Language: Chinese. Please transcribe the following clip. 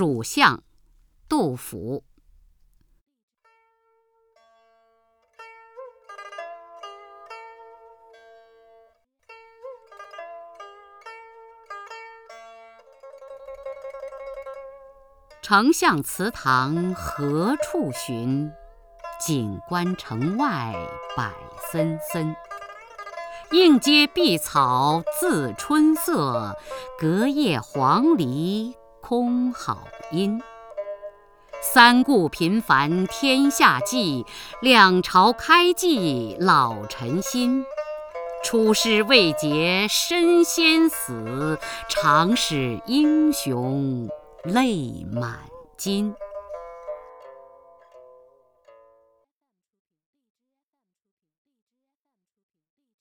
蜀相，杜甫。丞相祠堂何处寻？锦官城外柏森森。映阶碧草自春色，隔叶黄鹂空好音。三顾频繁天下计，两朝开济老臣心。出师未捷身先死，长使英雄泪满襟。